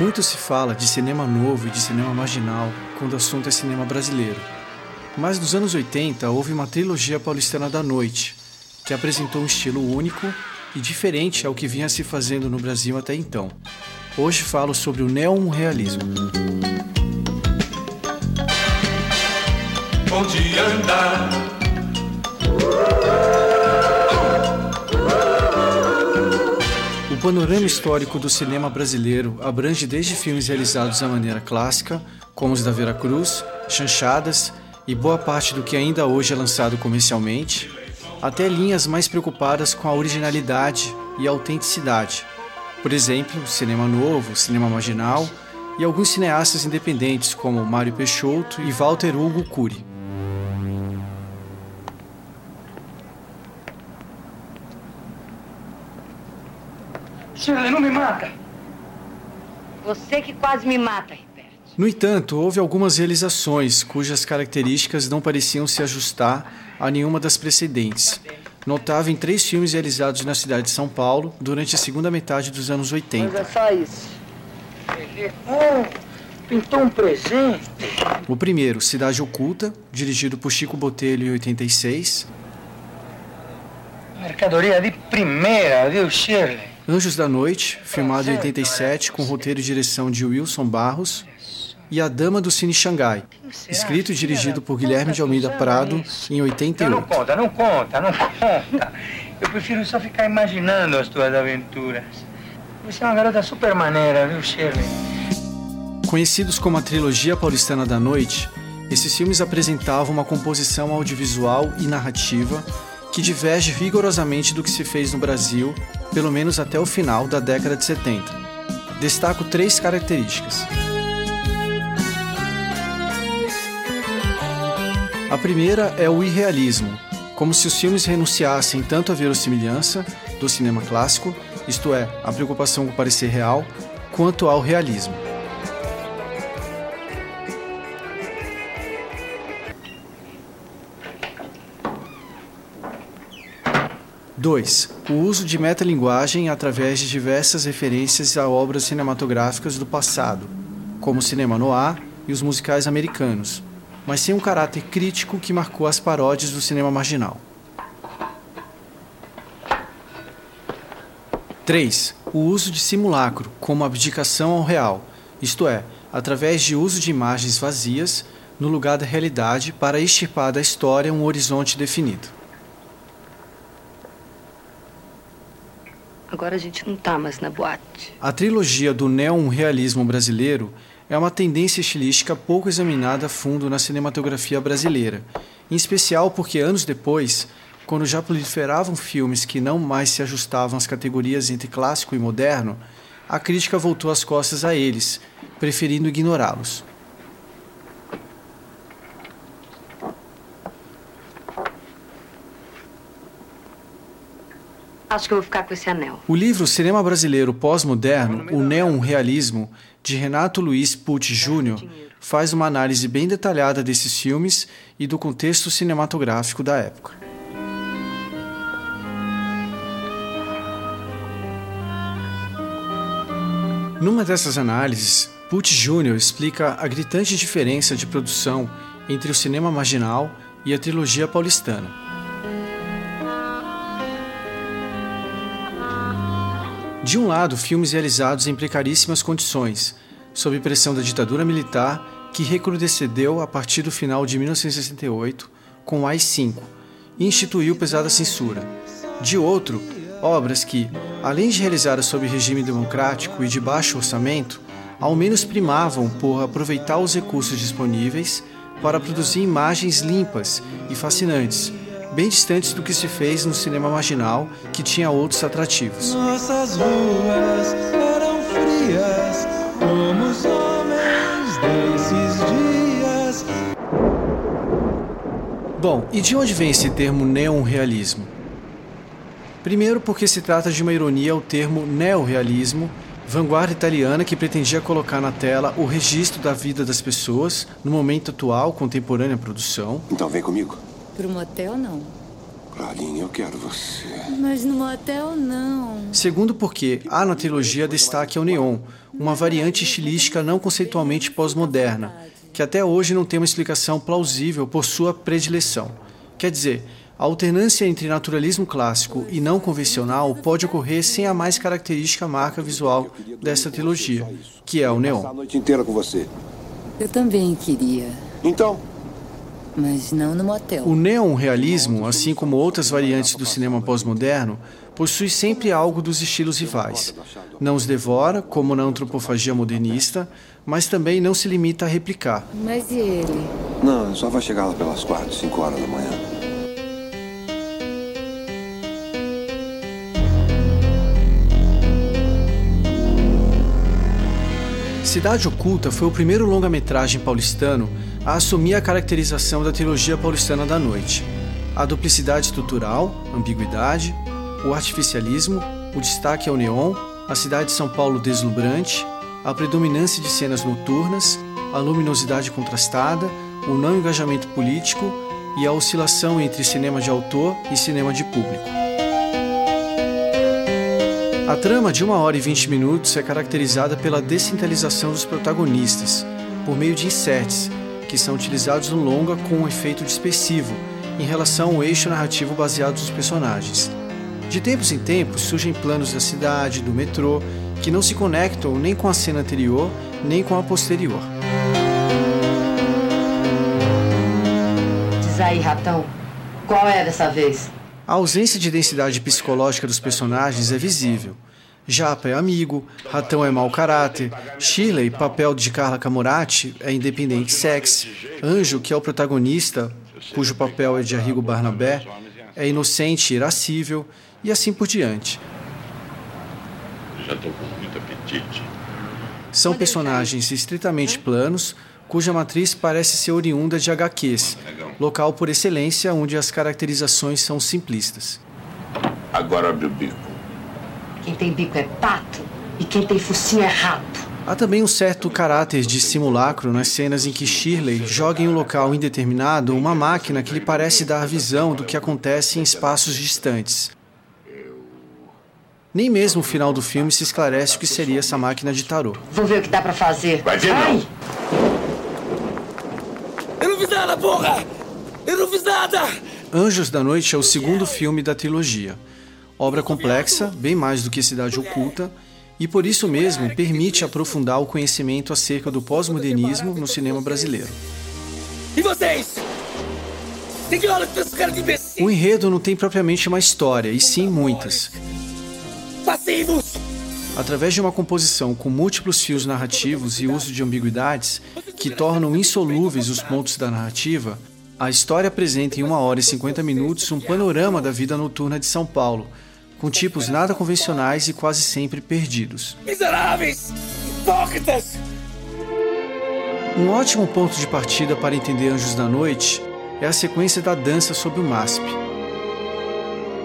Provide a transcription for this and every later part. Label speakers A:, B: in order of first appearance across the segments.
A: Muito se fala de cinema novo e de cinema marginal quando o assunto é cinema brasileiro. Mas nos anos 80 houve uma trilogia paulistana da noite, que apresentou um estilo único e diferente ao que vinha se fazendo no Brasil até então. Hoje falo sobre o neon-realismo. Onde anda? Panorama histórico do cinema brasileiro abrange desde filmes realizados da maneira clássica, como os da Vera Cruz, Chanchadas e boa parte do que ainda hoje é lançado comercialmente, até linhas mais preocupadas com a originalidade e a autenticidade. Por exemplo, cinema novo, cinema marginal e alguns cineastas independentes como Mário Peixoto e Walter Hugo Cury.
B: Shirley, não me mata! Você que quase me mata, Ripert.
A: No entanto, houve algumas realizações cujas características não pareciam se ajustar a nenhuma das precedentes. Notável em três filmes realizados na cidade de São Paulo durante a segunda metade dos anos 80.
B: Mas é só isso. Oh, pintou um presente.
A: O primeiro, Cidade Oculta, dirigido por Chico Botelho em 86.
B: Mercadoria de primeira, viu, Shirley?
A: Anjos da Noite, filmado em 87, com roteiro e direção de Wilson Barros, e A Dama do Cine Xangai, escrito e dirigido por Guilherme de Almeida Prado em 88.
B: Não conta, não conta, não conta. Eu prefiro só ficar imaginando as tuas aventuras. Você é uma garota super maneira, viu, Shirley?
A: Conhecidos como a trilogia paulistana da noite, esses filmes apresentavam uma composição audiovisual e narrativa que diverge vigorosamente do que se fez no Brasil, pelo menos até o final da década de 70. Destaco três características. A primeira é o irrealismo, como se os filmes renunciassem tanto à verossimilhança do cinema clássico, isto é, a preocupação com parecer real, quanto ao realismo. 2. O uso de metalinguagem através de diversas referências a obras cinematográficas do passado, como o cinema noir e os musicais americanos, mas sem um caráter crítico que marcou as paródias do cinema marginal. 3. O uso de simulacro como abdicação ao real, isto é, através de uso de imagens vazias no lugar da realidade para extirpar da história um horizonte definido.
B: Agora a gente não tá mais na boate.
A: A trilogia do neon-realismo brasileiro é uma tendência estilística pouco examinada a fundo na cinematografia brasileira, em especial porque anos depois, quando já proliferavam filmes que não mais se ajustavam às categorias entre clássico e moderno, a crítica voltou as costas a eles, preferindo ignorá-los.
B: Acho que eu vou ficar com esse anel.
A: O livro Cinema Brasileiro Pós-Moderno, o Neon-Realismo, de Renato Luiz Pucci Jr., faz uma análise bem detalhada desses filmes e do contexto cinematográfico da época. Numa dessas análises, Pucci Jr. explica a gritante diferença de produção entre o cinema marginal e a trilogia paulistana. De um lado, filmes realizados em precaríssimas condições, sob pressão da ditadura militar que recrudesceu a partir do final de 1968 com o AI-5 e instituiu pesada censura. De outro, obras que, além de realizadas sob regime democrático e de baixo orçamento, ao menos primavam por aproveitar os recursos disponíveis para produzir imagens limpas e fascinantes, bem distantes do que se fez no cinema marginal, que tinha outros atrativos. Nossas ruas eram frias, como os homens desses dias. Bom, e de onde vem esse termo neon-realismo? Primeiro, porque se trata de uma ironia ao termo neorrealismo, vanguarda italiana que pretendia colocar na tela o registro da vida das pessoas no momento atual, contemporânea produção.
C: Então vem comigo.
D: Para o motel, não.
C: Clarinha, eu quero você.
D: Mas no motel não.
A: Segundo porque há na trilogia destaque ao neon, uma variante estilística não conceitualmente pós-moderna, que até hoje não tem uma explicação plausível por sua predileção. Quer dizer, a alternância entre naturalismo clássico e não convencional pode ocorrer sem a mais característica marca visual desta trilogia, que é o neon.
C: Passar a noite inteira com você.
D: Eu também queria.
C: Então,
D: Mas não no motel.
A: O neon-realismo, assim como outras variantes do cinema pós-moderno, possui sempre algo dos estilos rivais. Não os devora, como na antropofagia modernista, mas também não se limita a replicar.
D: Mas e ele?
C: não, só vai chegar lá pelas quatro, cinco horas da manhã.
A: Cidade Oculta foi o primeiro longa-metragem paulistano a assumir a caracterização da trilogia paulistana da noite. A duplicidade estrutural, ambiguidade, o artificialismo, o destaque ao neon, a cidade de São Paulo deslumbrante, a predominância de cenas noturnas, a luminosidade contrastada, o não engajamento político e a oscilação entre cinema de autor e cinema de público. A trama de 1 hora e 20 minutos é caracterizada pela descentralização dos protagonistas, por meio de inserts, que são utilizados no longa com um efeito dispersivo em relação ao eixo narrativo baseado nos personagens. De tempos em tempos surgem planos da cidade, do metrô, que não se conectam nem com a cena anterior, nem com a posterior.
E: Diz aí, ratão, qual é dessa vez?
A: A ausência de densidade psicológica dos personagens é visível. Japa é amigo, Ratão é mau caráter, Shirley, papel de Carla Camurati, é independente sex, Anjo, que é o protagonista, cujo papel é de Arrigo Barnabé, é inocente e irascível, e assim por diante.
F: Já estou com muito apetite.
A: São personagens estritamente planos, cuja matriz parece ser oriunda de HQs, local por excelência onde as caracterizações são simplistas.
F: Agora abre o bico.
E: Quem tem bico é pato e quem tem focinho é rato.
A: Há também um certo caráter de simulacro nas cenas em que Shirley joga em um local indeterminado uma máquina que lhe parece dar visão do que acontece em espaços distantes. Nem mesmo o final do filme se esclarece o que seria essa máquina de tarô.
E: Vou ver o que dá pra fazer.
F: Vai ver,
E: Ai,
G: Eu não fiz nada, porra! Eu não fiz nada!
A: Anjos da Noite é o segundo filme da trilogia. Obra complexa, bem mais do que Cidade Oculta, e por isso mesmo permite aprofundar o conhecimento acerca do pós-modernismo no cinema brasileiro.
G: E vocês? Tem que olhar pra cara de imbecil!
A: O enredo não tem propriamente uma história, e sim muitas.
G: Passivos!
A: Através de uma composição com múltiplos fios narrativos e uso de ambiguidades que tornam insolúveis os pontos da narrativa, a história apresenta em 1 hora e 50 minutos um panorama da vida noturna de São Paulo, com tipos nada convencionais e quase sempre perdidos.
G: Miseráveis! Hipócritas!
A: Um ótimo ponto de partida para entender Anjos da Noite é a sequência da dança sob o MASP.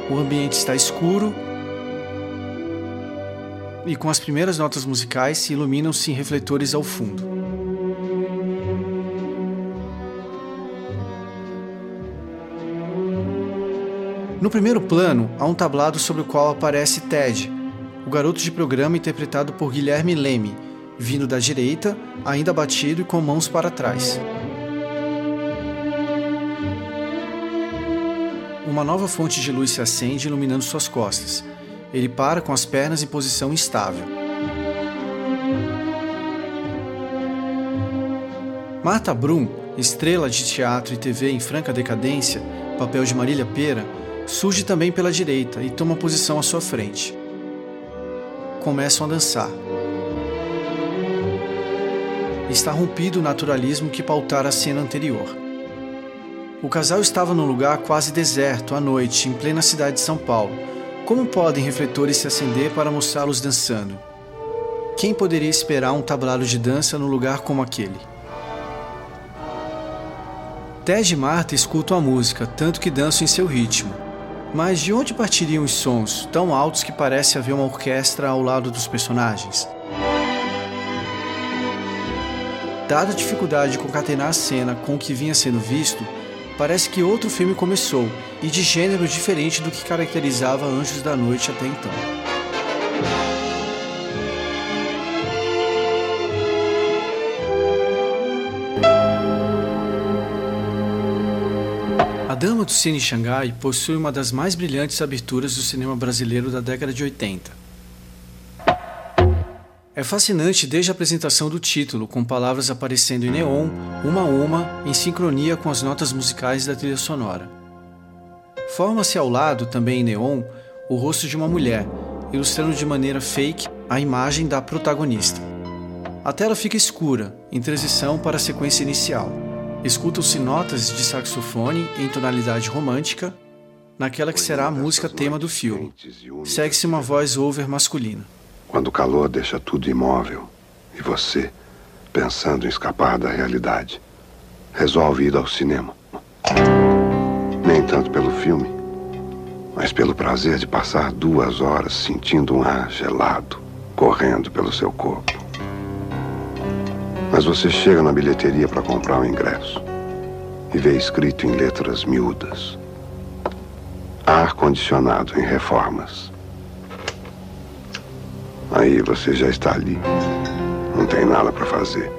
A: O ambiente está escuro e com as primeiras notas musicais se iluminam-se refletores ao fundo. No primeiro plano, há um tablado sobre o qual aparece Ted, o garoto de programa interpretado por Guilherme Leme, vindo da direita, ainda abatido e com mãos para trás. Uma nova fonte de luz se acende iluminando suas costas. Ele para com as pernas em posição instável. Marta Brum, estrela de teatro e TV em franca decadência, papel de Marília Pera, surge também pela direita e toma posição à sua frente. Começam a dançar. Está rompido o naturalismo que pautara a cena anterior. O casal estava num lugar quase deserto, à noite, em plena cidade de São Paulo. Como podem refletores se acender para mostrá-los dançando? Quem poderia esperar um tablado de dança num lugar como aquele? Ted e Marta escutam a música, tanto que dançam em seu ritmo. Mas de onde partiriam os sons, tão altos que parece haver uma orquestra ao lado dos personagens? Dada a dificuldade de concatenar a cena com o que vinha sendo visto, parece que outro filme começou, e de gênero diferente do que caracterizava Anjos da Noite até então. Do Cine Xangai possui uma das mais brilhantes aberturas do cinema brasileiro da década de 80. É fascinante desde a apresentação do título, com palavras aparecendo em neon, uma a uma, em sincronia com as notas musicais da trilha sonora. Forma-se ao lado, também em neon, o rosto de uma mulher, ilustrando de maneira fake a imagem da protagonista. A tela fica escura, em transição para a sequência inicial. Escutam-se notas de saxofone em tonalidade romântica, naquela que será a música tema do filme. Segue-se uma voz over masculina.
C: Quando o calor deixa tudo imóvel e você, pensando em escapar da realidade, resolve ir ao cinema. Nem tanto pelo filme, mas pelo prazer de passar duas horas sentindo um ar gelado correndo pelo seu corpo. Mas você chega na bilheteria para comprar o ingresso e vê escrito em letras miúdas: ar condicionado em reformas. Aí você já está ali. Não tem nada para fazer.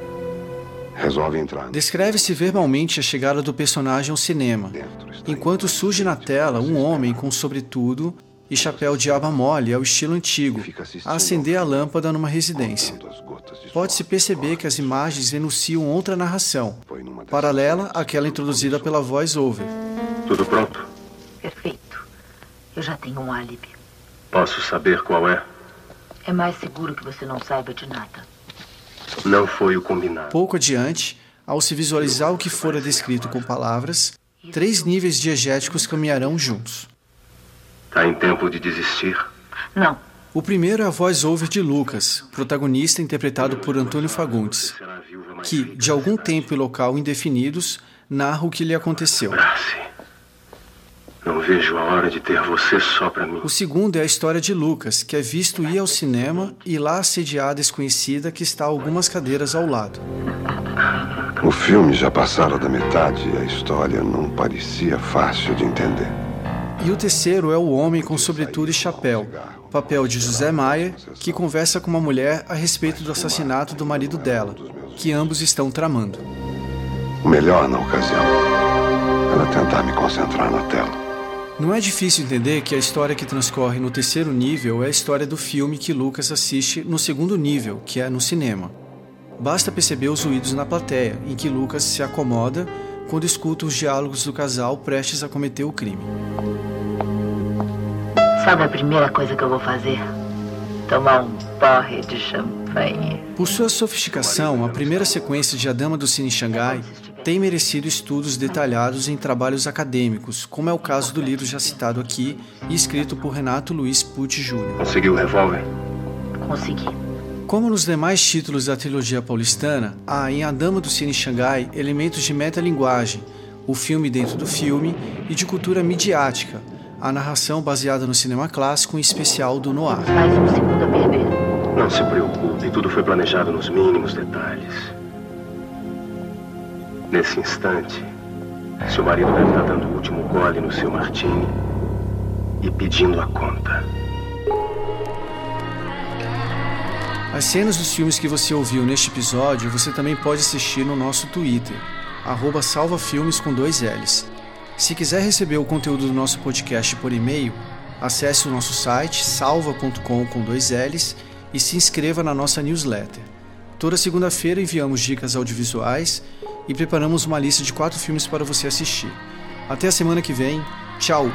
C: Resolve entrar.
A: Descreve-se verbalmente a chegada do personagem ao cinema, enquanto surge na tela um homem com sobretudo e chapéu de aba mole ao estilo antigo, a acender a lâmpada numa residência. Pode-se perceber que as imagens enunciam outra narração, paralela àquela introduzida pela voice-over.
H: Tudo pronto?
E: Perfeito. Eu já tenho um álibi.
H: Posso saber qual é?
E: É mais seguro que você não saiba de nada.
H: Não foi o combinado.
A: Pouco adiante, ao se visualizar o que fora descrito com palavras, três níveis diegéticos caminharão juntos.
H: Tá em tempo de desistir?
E: Não.
A: O primeiro é a voz-over de Lucas, protagonista interpretado por Antônio Fagundes, que, de algum tempo e local indefinidos, narra o que lhe aconteceu.
H: Brace. Não vejo a hora de ter você só pra mim.
A: O segundo é a história de Lucas, que é visto ir ao cinema e lá assediar a desconhecida que está a algumas cadeiras ao lado.
C: O filme já passara da metade e a história não parecia fácil de entender.
A: E o terceiro é o homem com sobretudo e chapéu, papel de José Maia, que conversa com uma mulher a respeito do assassinato do marido dela, que ambos estão tramando.
C: O melhor na ocasião era tentar me concentrar na tela.
A: Não é difícil entender que a história que transcorre no terceiro nível é a história do filme que Lucas assiste no segundo nível, que é no cinema. Basta perceber os ruídos na plateia, em que Lucas se acomoda quando escuta os diálogos do casal prestes a cometer o crime.
E: Sabe a primeira coisa que eu vou fazer? Tomar um porre de champanhe.
A: Por sua sofisticação, a primeira sequência de A Dama do Cine Xangai tem merecido estudos detalhados em trabalhos acadêmicos, como é o caso do livro já citado aqui e escrito por Renato Luiz Pucci Jr.
H: Conseguiu o revólver?
E: Consegui.
A: Como nos demais títulos da trilogia paulistana, há em A Dama do Cine Xangai elementos de metalinguagem, o filme dentro do filme e de cultura midiática, a narração baseada no cinema clássico, em especial do noir.
E: Mais um segundo a perder.
H: Não se preocupe, tudo foi planejado nos mínimos detalhes. Nesse instante, seu marido deve estar dando o último gole no seu martini e pedindo a conta.
A: As cenas dos filmes que você ouviu neste episódio você também pode assistir no nosso Twitter, salvafilmes com dois L's. Se quiser receber o conteúdo do nosso podcast por e-mail, acesse o nosso site salva.com com dois L's e se inscreva na nossa newsletter. Toda segunda-feira enviamos dicas audiovisuais e preparamos uma lista de quatro filmes para você assistir. Até a semana que vem. Tchau!